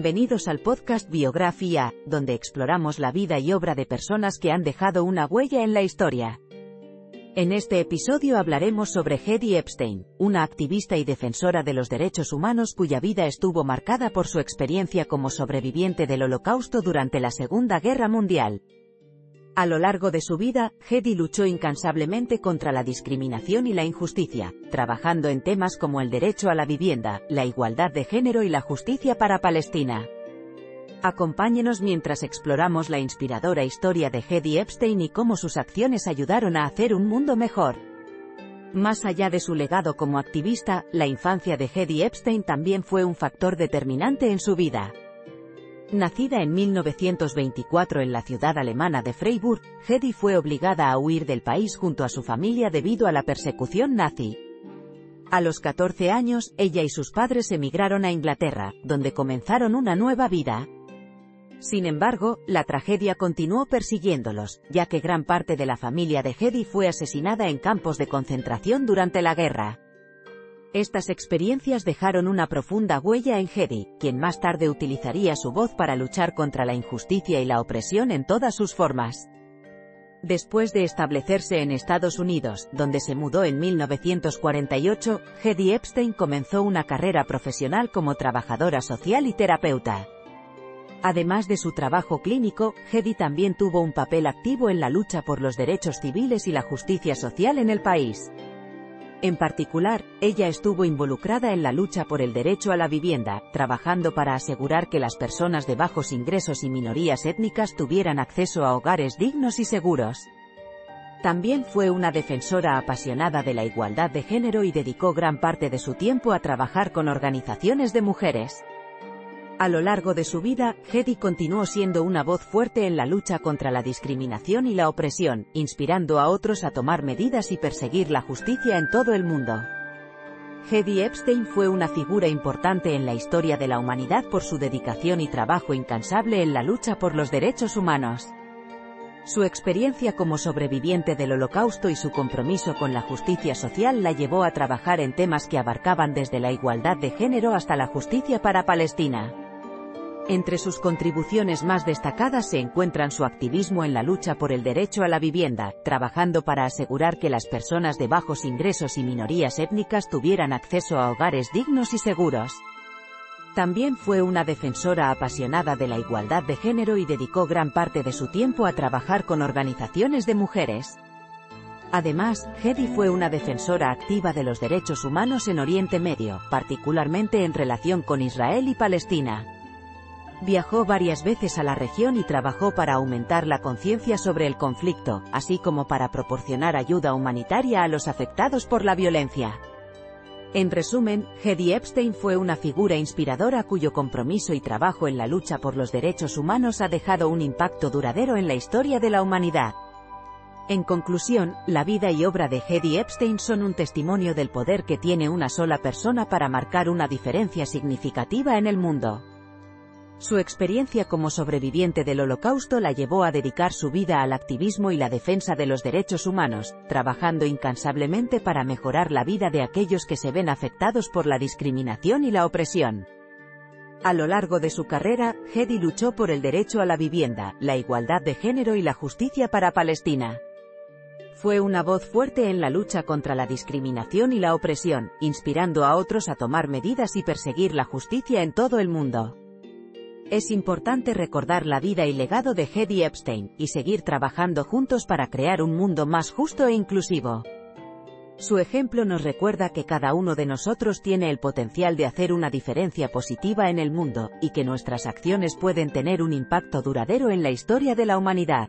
Bienvenidos al podcast Biografía, donde exploramos la vida y obra de personas que han dejado una huella en la historia. En este episodio hablaremos sobre Hedy Epstein, una activista y defensora de los derechos humanos cuya vida estuvo marcada por su experiencia como sobreviviente del Holocausto durante la Segunda Guerra Mundial. A lo largo de su vida, Hedy luchó incansablemente contra la discriminación y la injusticia, trabajando en temas como el derecho a la vivienda, la igualdad de género y la justicia para Palestina. Acompáñenos mientras exploramos la inspiradora historia de Hedy Epstein y cómo sus acciones ayudaron a hacer un mundo mejor. Más allá de su legado como activista, la infancia de Hedy Epstein también fue un factor determinante en su vida. Nacida en 1924 en la ciudad alemana de Freiburg, Hedy fue obligada a huir del país junto a su familia debido a la persecución nazi. A los 14 años, ella y sus padres emigraron a Inglaterra, donde comenzaron una nueva vida. Sin embargo, la tragedia continuó persiguiéndolos, ya que gran parte de la familia de Hedy fue asesinada en campos de concentración durante la guerra. Estas experiencias dejaron una profunda huella en Hedy, quien más tarde utilizaría su voz para luchar contra la injusticia y la opresión en todas sus formas. Después de establecerse en Estados Unidos, donde se mudó en 1948, Hedy Epstein comenzó una carrera profesional como trabajadora social y terapeuta. Además de su trabajo clínico, Hedy también tuvo un papel activo en la lucha por los derechos civiles y la justicia social en el país. En particular, ella estuvo involucrada en la lucha por el derecho a la vivienda, trabajando para asegurar que las personas de bajos ingresos y minorías étnicas tuvieran acceso a hogares dignos y seguros. También fue una defensora apasionada de la igualdad de género y dedicó gran parte de su tiempo a trabajar con organizaciones de mujeres. A lo largo de su vida, Hedy continuó siendo una voz fuerte en la lucha contra la discriminación y la opresión, inspirando a otros a tomar medidas y perseguir la justicia en todo el mundo. Hedy Epstein fue una figura importante en la historia de la humanidad por su dedicación y trabajo incansable en la lucha por los derechos humanos. Su experiencia como sobreviviente del Holocausto y su compromiso con la justicia social la llevó a trabajar en temas que abarcaban desde la igualdad de género hasta la justicia para Palestina. Entre sus contribuciones más destacadas se encuentran su activismo en la lucha por el derecho a la vivienda, trabajando para asegurar que las personas de bajos ingresos y minorías étnicas tuvieran acceso a hogares dignos y seguros. También fue una defensora apasionada de la igualdad de género y dedicó gran parte de su tiempo a trabajar con organizaciones de mujeres. Además, Hedy fue una defensora activa de los derechos humanos en Oriente Medio, particularmente en relación con Israel y Palestina. Viajó varias veces a la región y trabajó para aumentar la conciencia sobre el conflicto, así como para proporcionar ayuda humanitaria a los afectados por la violencia. En resumen, Hedy Epstein fue una figura inspiradora cuyo compromiso y trabajo en la lucha por los derechos humanos ha dejado un impacto duradero en la historia de la humanidad. En conclusión, la vida y obra de Hedy Epstein son un testimonio del poder que tiene una sola persona para marcar una diferencia significativa en el mundo. Su experiencia como sobreviviente del Holocausto la llevó a dedicar su vida al activismo y la defensa de los derechos humanos, trabajando incansablemente para mejorar la vida de aquellos que se ven afectados por la discriminación y la opresión. A lo largo de su carrera, Hedy luchó por el derecho a la vivienda, la igualdad de género y la justicia para Palestina. Fue una voz fuerte en la lucha contra la discriminación y la opresión, inspirando a otros a tomar medidas y perseguir la justicia en todo el mundo. Es importante recordar la vida y legado de Hedy Epstein, y seguir trabajando juntos para crear un mundo más justo e inclusivo. Su ejemplo nos recuerda que cada uno de nosotros tiene el potencial de hacer una diferencia positiva en el mundo, y que nuestras acciones pueden tener un impacto duradero en la historia de la humanidad.